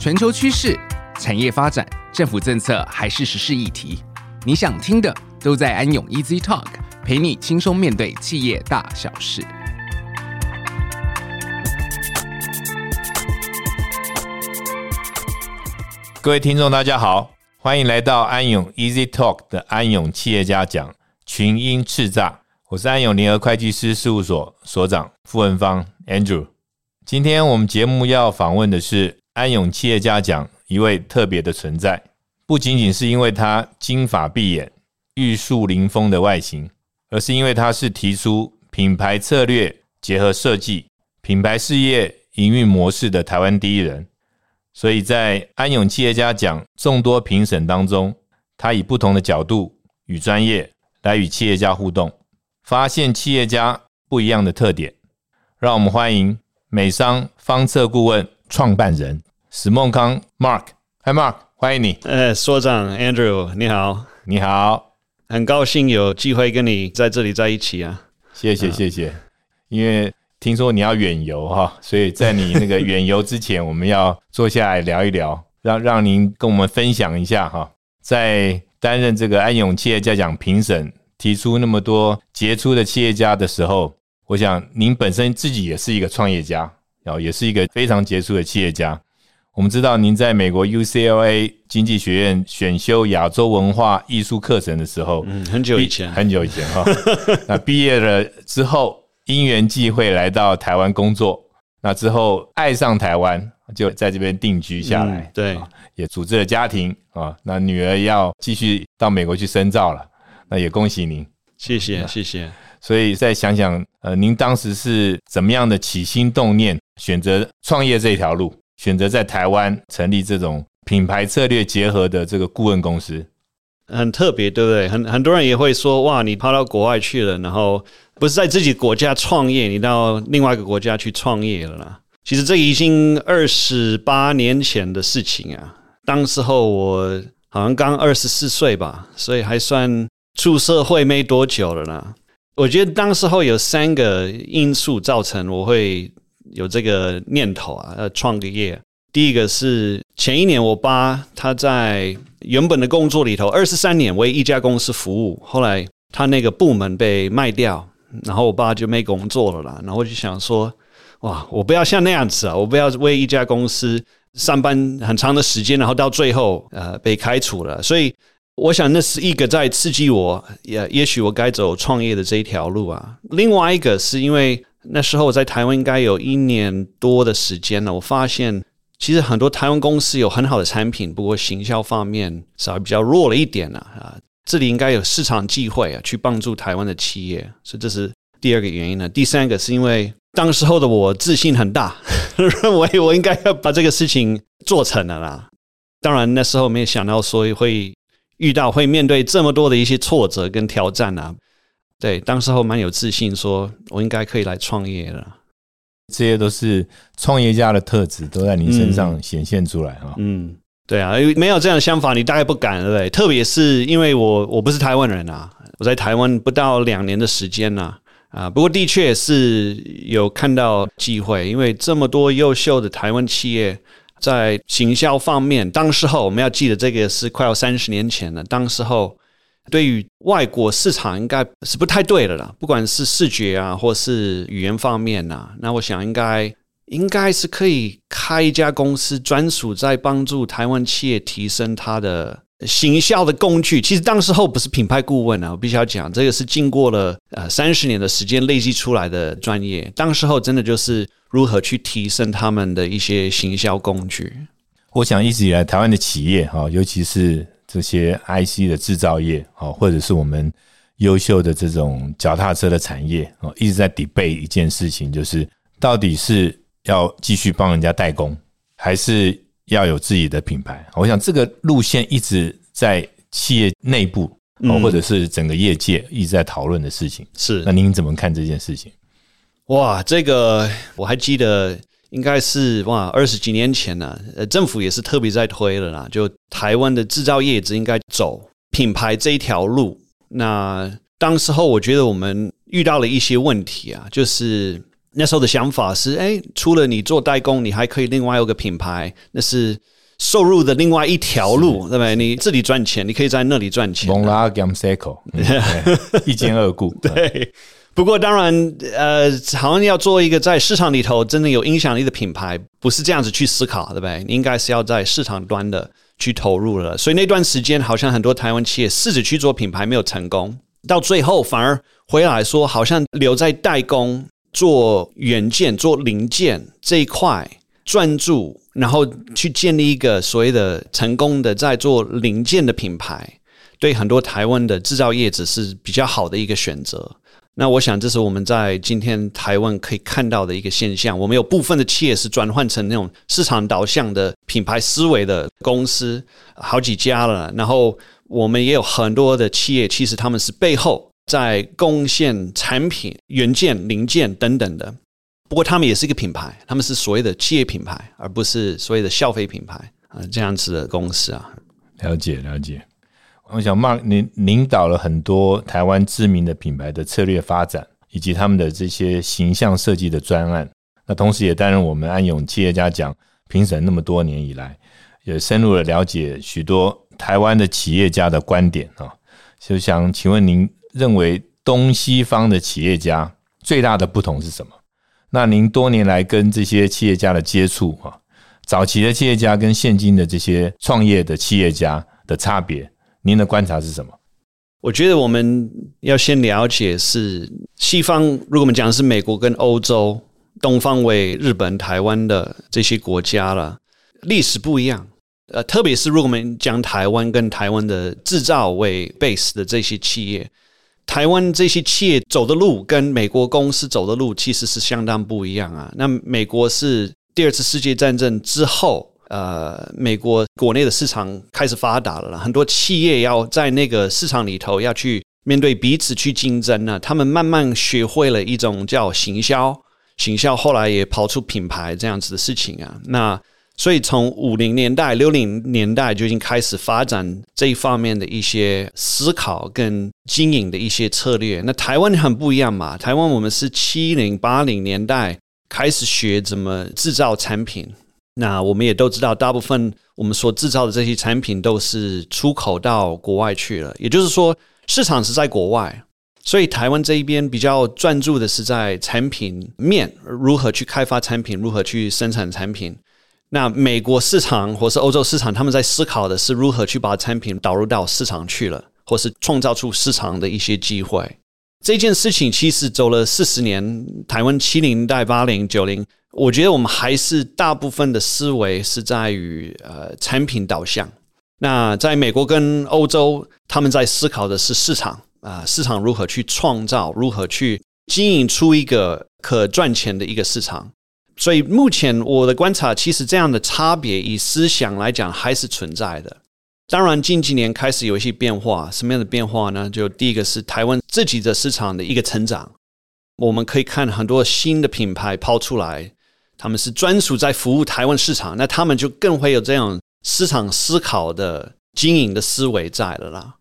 全球趋势、产业发展、政府政策还是时事议题，你想听的都在安永 Easy Talk，陪你轻松面对企业大小事。各位听众，大家好，欢迎来到安永 Easy Talk 的安永企业家讲群英叱咤。我是安永联合会计师事务所所长傅文芳 Andrew。今天我们节目要访问的是安永企业家奖一位特别的存在，不仅仅是因为他金发碧眼、玉树临风的外形，而是因为他是提出品牌策略结合设计、品牌事业营运模式的台湾第一人。所以在安永企业家奖众多评审当中，他以不同的角度与专业来与企业家互动。发现企业家不一样的特点，让我们欢迎美商方策顾问创办人史孟康 Mark。Hi Mark，欢迎你。呃，所长 Andrew，你好，你好，很高兴有机会跟你在这里在一起啊。谢谢谢谢，因为听说你要远游哈，所以在你那个远游之前，我们要坐下来聊一聊，让让您跟我们分享一下哈，在担任这个安永企业家奖评审。提出那么多杰出的企业家的时候，我想您本身自己也是一个创业家，然后也是一个非常杰出的企业家。我们知道您在美国 UCLA 经济学院选修亚洲文化艺术课程的时候，嗯，很久以前，很久以前哈。那毕业了之后，因缘际会来到台湾工作，那之后爱上台湾，就在这边定居下来。嗯、对，也组织了家庭啊。那女儿要继续到美国去深造了。那也恭喜您，谢谢谢谢。所以再想想，呃，您当时是怎么样的起心动念，选择创业这条路，选择在台湾成立这种品牌策略结合的这个顾问公司，很特别，对不对？很很多人也会说，哇，你跑到国外去了，然后不是在自己国家创业，你到另外一个国家去创业了啦。其实这已经二十八年前的事情啊，当时候我好像刚二十四岁吧，所以还算。出社会没多久了呢，我觉得当时候有三个因素造成我会有这个念头啊，呃，创个业。第一个是前一年我爸他在原本的工作里头二十三年为一家公司服务，后来他那个部门被卖掉，然后我爸就没工作了啦。然后我就想说，哇，我不要像那样子啊，我不要为一家公司上班很长的时间，然后到最后呃被开除了，所以。我想那是一个在刺激我，也也许我该走创业的这一条路啊。另外一个是因为那时候我在台湾应该有一年多的时间了，我发现其实很多台湾公司有很好的产品，不过行销方面稍微比较弱了一点啊。啊，这里应该有市场机会啊，去帮助台湾的企业，所以这是第二个原因呢。第三个是因为当时候的我自信很大，认为我应该要把这个事情做成了啦。当然那时候没有想到说会。遇到会面对这么多的一些挫折跟挑战啊，对，当时候蛮有自信，说我应该可以来创业了。这些都是创业家的特质，都在你身上显现出来啊。嗯，对啊，没有这样的想法，你大概不敢，对不对？特别是因为我我不是台湾人啊，我在台湾不到两年的时间呐，啊，不过的确是有看到机会，因为这么多优秀的台湾企业。在行销方面，当时候我们要记得，这个是快要三十年前了。当时候对于外国市场应该是不太对的了，不管是视觉啊，或是语言方面、啊，那我想应该应该是可以开一家公司，专属在帮助台湾企业提升它的行销的工具。其实当时候不是品牌顾问啊，我必须要讲，这个是经过了呃三十年的时间累积出来的专业。当时候真的就是。如何去提升他们的一些行销工具？我想一直以来，台湾的企业哈，尤其是这些 IC 的制造业哦，或者是我们优秀的这种脚踏车的产业啊，一直在 debate 一件事情，就是到底是要继续帮人家代工，还是要有自己的品牌？我想这个路线一直在企业内部，或者是整个业界一直在讨论的事情。是，那您怎么看这件事情？哇，这个我还记得，应该是哇二十几年前呢，呃，政府也是特别在推了啦，就台湾的制造业只应该走品牌这一条路。那当时候我觉得我们遇到了一些问题啊，就是那时候的想法是，哎，除了你做代工，你还可以另外有个品牌，那是收入的另外一条路，对不对？你自己赚钱，你可以在那里赚钱。一兼二顾。对，不过当然，呃，好像要做一个在市场里头真正有影响力的品牌，不是这样子去思考，对不对？应该是要在市场端的去投入了。所以那段时间，好像很多台湾企业试着去做品牌，没有成功，到最后反而回来说，好像留在代工。做元件、做零件这一块专注，然后去建立一个所谓的成功的在做零件的品牌，对很多台湾的制造业者是比较好的一个选择。那我想，这是我们在今天台湾可以看到的一个现象。我们有部分的企业是转换成那种市场导向的品牌思维的公司，好几家了。然后我们也有很多的企业，其实他们是背后。在贡献产品、元件、零件等等的，不过他们也是一个品牌，他们是所谓的企业品牌，而不是所谓的消费品牌啊，这样子的公司啊。了解了解，我想 Mark 您领导了很多台湾知名的品牌的策略发展，以及他们的这些形象设计的专案。那同时也担任我们安永企业家奖评审那么多年以来，也深入的了解许多台湾的企业家的观点啊。就想请问您。认为东西方的企业家最大的不同是什么？那您多年来跟这些企业家的接触，哈，早期的企业家跟现今的这些创业的企业家的差别，您的观察是什么？我觉得我们要先了解是西方，如果我们讲的是美国跟欧洲，东方为日本、台湾的这些国家了，历史不一样。呃，特别是如果我们讲台湾跟台湾的制造为 base 的这些企业。台湾这些企业走的路跟美国公司走的路其实是相当不一样啊。那美国是第二次世界战争之后，呃，美国国内的市场开始发达了，很多企业要在那个市场里头要去面对彼此去竞争呢。他们慢慢学会了一种叫行销，行销后来也跑出品牌这样子的事情啊。那所以，从五零年代、六零年代就已经开始发展这一方面的一些思考跟经营的一些策略。那台湾很不一样嘛，台湾我们是七零八零年代开始学怎么制造产品。那我们也都知道，大部分我们所制造的这些产品都是出口到国外去了。也就是说，市场是在国外，所以台湾这一边比较专注的是在产品面，如何去开发产品，如何去生产产品。那美国市场或是欧洲市场，他们在思考的是如何去把产品导入到市场去了，或是创造出市场的一些机会。这件事情其实走了四十年，台湾七零代、八零、九零，我觉得我们还是大部分的思维是在于呃产品导向。那在美国跟欧洲，他们在思考的是市场啊、市场如何去创造，如何去经营出一个可赚钱的一个市场。所以目前我的观察，其实这样的差别以思想来讲还是存在的。当然近几年开始有一些变化，什么样的变化呢？就第一个是台湾自己的市场的一个成长，我们可以看很多新的品牌抛出来，他们是专属在服务台湾市场，那他们就更会有这样市场思考的经营的思维在了啦。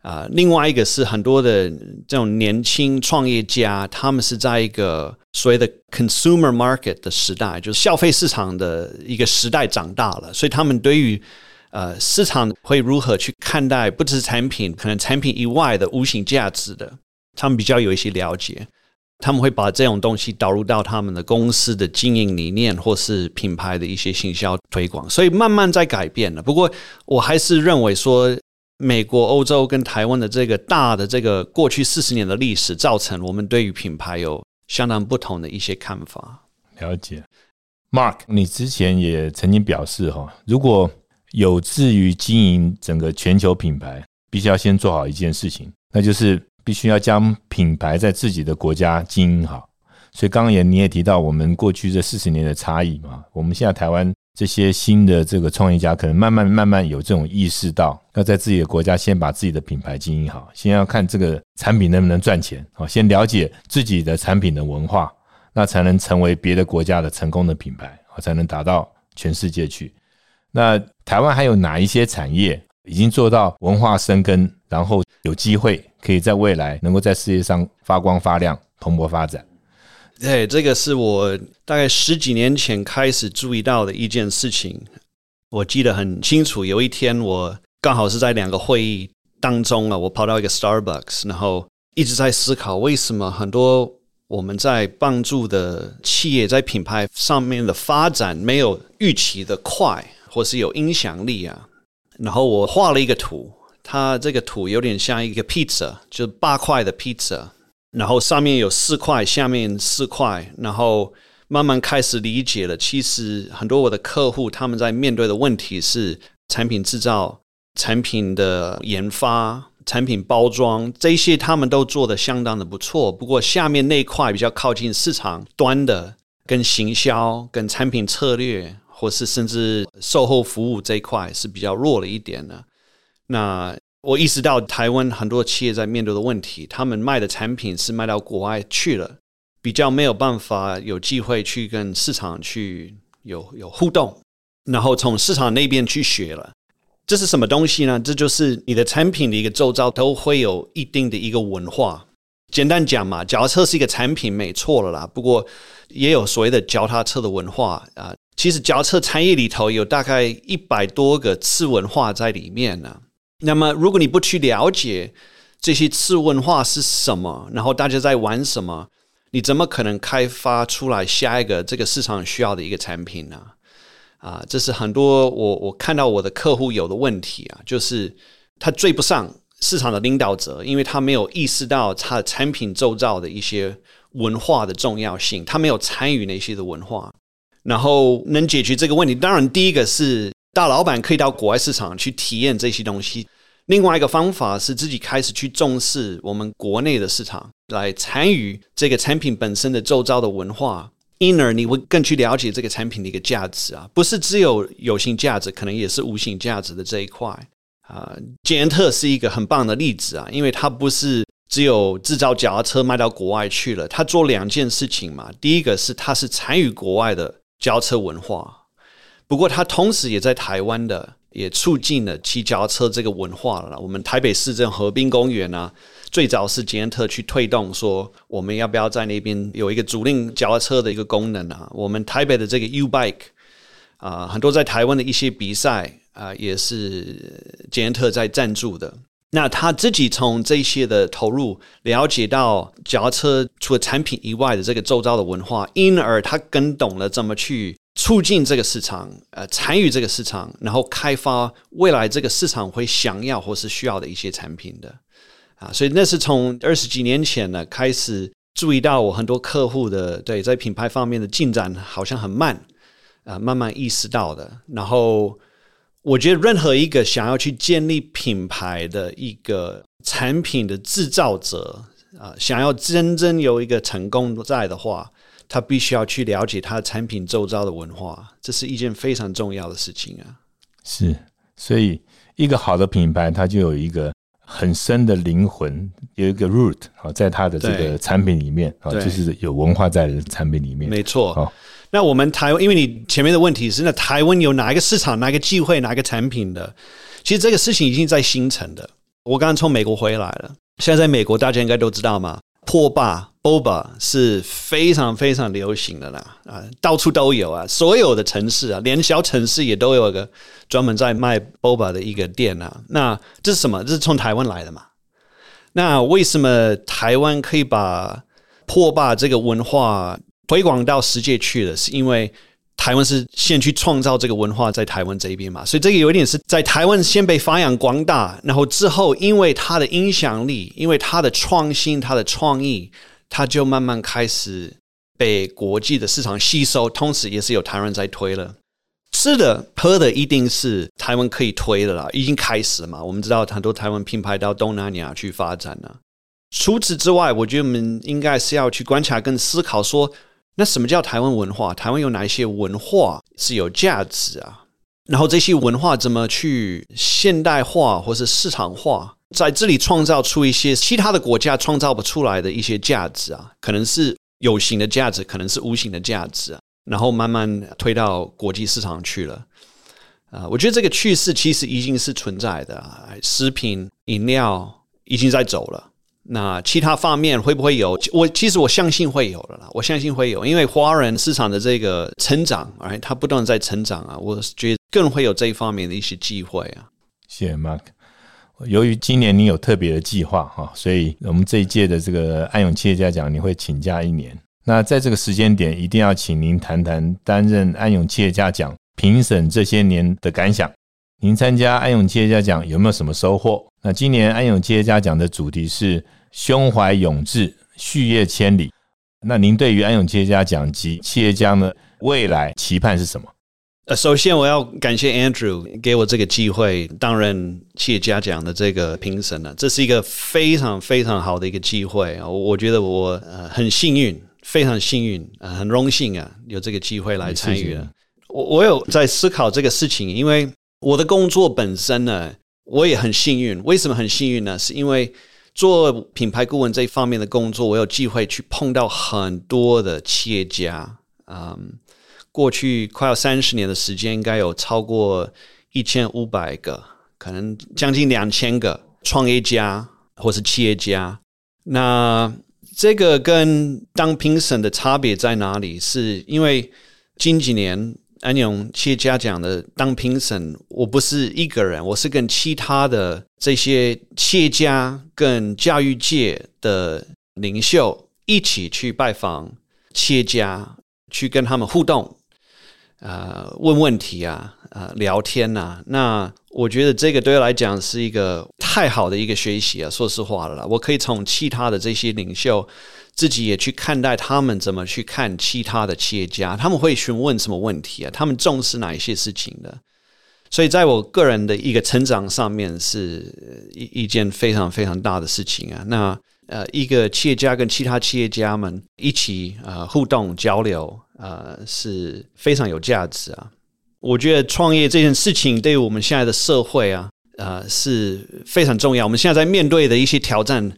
啊，另外一个是很多的这种年轻创业家，他们是在一个所谓的 consumer market 的时代，就是消费市场的一个时代长大了，所以他们对于呃市场会如何去看待，不只是产品，可能产品以外的无形价值的，他们比较有一些了解，他们会把这种东西导入到他们的公司的经营理念或是品牌的一些行销推广，所以慢慢在改变了。不过我还是认为说。美国、欧洲跟台湾的这个大的这个过去四十年的历史，造成我们对于品牌有相当不同的一些看法。了解，Mark，你之前也曾经表示哈，如果有志于经营整个全球品牌，必须要先做好一件事情，那就是必须要将品牌在自己的国家经营好。所以刚刚也你也提到，我们过去这四十年的差异嘛，我们现在台湾。这些新的这个创业家可能慢慢慢慢有这种意识到，要在自己的国家先把自己的品牌经营好，先要看这个产品能不能赚钱啊，先了解自己的产品的文化，那才能成为别的国家的成功的品牌，才能达到全世界去。那台湾还有哪一些产业已经做到文化生根，然后有机会可以在未来能够在世界上发光发亮、蓬勃发展？对，这个是我大概十几年前开始注意到的一件事情。我记得很清楚，有一天我刚好是在两个会议当中啊，我跑到一个 Starbucks，然后一直在思考为什么很多我们在帮助的企业在品牌上面的发展没有预期的快，或是有影响力啊。然后我画了一个图，它这个图有点像一个 pizza，就是八块的 pizza。然后上面有四块，下面四块，然后慢慢开始理解了。其实很多我的客户他们在面对的问题是产品制造、产品的研发、产品包装这些，他们都做得相当的不错。不过下面那块比较靠近市场端的，跟行销、跟产品策略，或是甚至售后服务这一块是比较弱了一点的。那我意识到台湾很多企业在面对的问题，他们卖的产品是卖到国外去了，比较没有办法有机会去跟市场去有有互动，然后从市场那边去学了。这是什么东西呢？这就是你的产品的一个周遭都会有一定的一个文化。简单讲嘛，脚踏车是一个产品，没错了啦。不过也有所谓的脚踏车的文化啊。其实脚车产业里头有大概一百多个次文化在里面呢。那么，如果你不去了解这些次文化是什么，然后大家在玩什么，你怎么可能开发出来下一个这个市场需要的一个产品呢？啊，这是很多我我看到我的客户有的问题啊，就是他追不上市场的领导者，因为他没有意识到他的产品周遭的一些文化的重要性，他没有参与那些的文化，然后能解决这个问题，当然第一个是。大老板可以到国外市场去体验这些东西。另外一个方法是自己开始去重视我们国内的市场，来参与这个产品本身的周遭的文化，因而你会更去了解这个产品的一个价值啊，不是只有有形价值，可能也是无形价值的这一块啊。捷安特是一个很棒的例子啊，因为它不是只有制造脚踏车卖到国外去了，它做两件事情嘛。第一个是它是参与国外的脚车文化。不过，它同时也在台湾的，也促进了骑脚车这个文化了。我们台北市政河滨公园啊，最早是捷安特去推动，说我们要不要在那边有一个租赁脚车的一个功能啊？我们台北的这个 U Bike 啊，很多在台湾的一些比赛啊，也是捷安特在赞助的。那他自己从这些的投入，了解到脚踏车除了产品以外的这个周遭的文化，因而他更懂了怎么去。促进这个市场，呃，参与这个市场，然后开发未来这个市场会想要或是需要的一些产品的，啊，所以那是从二十几年前呢开始注意到我很多客户的对在品牌方面的进展好像很慢，啊，慢慢意识到的。然后我觉得任何一个想要去建立品牌的一个产品的制造者，啊，想要真正有一个成功在的话。他必须要去了解他的产品周遭的文化，这是一件非常重要的事情啊。是，所以一个好的品牌，它就有一个很深的灵魂，有一个 root 啊，在它的这个产品里面啊，就是有文化在的产品里面。没错。那我们台湾，因为你前面的问题是，那台湾有哪一个市场、哪一个机会、哪一个产品的？其实这个事情已经在形成的。我刚刚从美国回来了，现在在美国，大家应该都知道嘛。破霸 Boba 是非常非常流行的啦，啊，到处都有啊，所有的城市啊，连小城市也都有一个专门在卖 Boba 的一个店啊。那这是什么？这是从台湾来的嘛？那为什么台湾可以把破霸这个文化推广到世界去了？是因为台湾是先去创造这个文化在台湾这一边嘛，所以这个有一点是在台湾先被发扬光大，然后之后因为它的影响力，因为它的创新、它的创意，它就慢慢开始被国际的市场吸收，同时也是有台湾在推了。吃的、喝的一定是台湾可以推的啦，已经开始了嘛。我们知道很多台湾品牌到东南亚去发展了。除此之外，我觉得我们应该是要去观察跟思考说。那什么叫台湾文化？台湾有哪一些文化是有价值啊？然后这些文化怎么去现代化或是市场化，在这里创造出一些其他的国家创造不出来的一些价值啊？可能是有形的价值，可能是无形的价值啊。然后慢慢推到国际市场去了啊！我觉得这个趋势其实已经是存在的啊，食品饮料已经在走了。那其他方面会不会有？我其实我相信会有的啦，我相信会有，因为华人市场的这个成长，哎，它不断在成长啊，我觉得更会有这一方面的一些机会啊。谢谢 Mark。由于今年你有特别的计划哈，所以我们这一届的这个安永企业家奖你会请假一年。那在这个时间点，一定要请您谈谈担任安永企业家奖评审这些年的感想。您参加安永企业家奖有没有什么收获？那今年安永企业家奖的主题是胸怀永志，续业千里。那您对于安永企业家奖及企业家的未来期盼是什么？呃，首先我要感谢 Andrew 给我这个机会担任企业家奖的这个评审呢，这是一个非常非常好的一个机会啊！我觉得我呃很幸运，非常幸运，呃很荣幸啊，有这个机会来参与了。我我有在思考这个事情，因为我的工作本身呢，我也很幸运。为什么很幸运呢？是因为做品牌顾问这一方面的工作，我有机会去碰到很多的企业家。嗯，过去快要三十年的时间，应该有超过一千五百个，可能将近两千个创业家或是企业家。那这个跟当评审的差别在哪里？是因为近几年。安永企业家奖的当评审，我不是一个人，我是跟其他的这些企业家、跟教育界的领袖一起去拜访企业家，去跟他们互动，呃，问问题啊，呃，聊天呐、啊。那我觉得这个对我来讲是一个太好的一个学习啊，说实话了啦，我可以从其他的这些领袖。自己也去看待他们怎么去看其他的企业家，他们会询问什么问题啊？他们重视哪一些事情的？所以，在我个人的一个成长上面，是一一件非常非常大的事情啊。那呃，一个企业家跟其他企业家们一起呃互动交流，呃，是非常有价值啊。我觉得创业这件事情对于我们现在的社会啊，呃，是非常重要。我们现在在面对的一些挑战。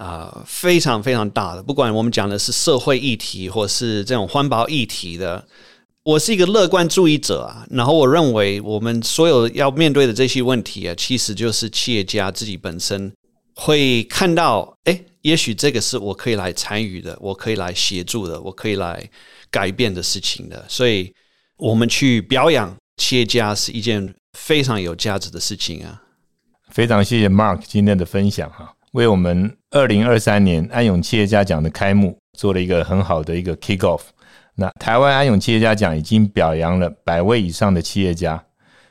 啊、非常非常大的，不管我们讲的是社会议题，或是这种环保议题的，我是一个乐观主义者啊。然后我认为，我们所有要面对的这些问题啊，其实就是企业家自己本身会看到，哎，也许这个是我可以来参与的，我可以来协助的，我可以来改变的事情的。所以，我们去表扬企业家是一件非常有价值的事情啊。非常谢谢 Mark 今天的分享哈。为我们二零二三年安永企业家奖的开幕做了一个很好的一个 kick off。那台湾安永企业家奖已经表扬了百位以上的企业家，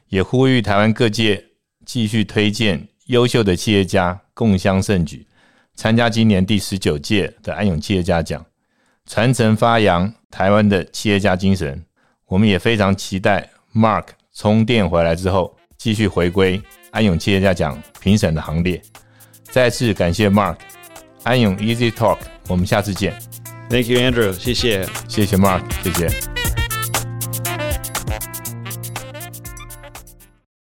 也呼吁台湾各界继续推荐优秀的企业家共襄盛举，参加今年第十九届的安永企业家奖，传承发扬台湾的企业家精神。我们也非常期待 Mark 充电回来之后，继续回归安永企业家奖评审的行列。再次感谢 Mark，安永 Easy Talk，我们下次见。Thank you, Andrew，谢谢，谢谢 Mark，谢谢。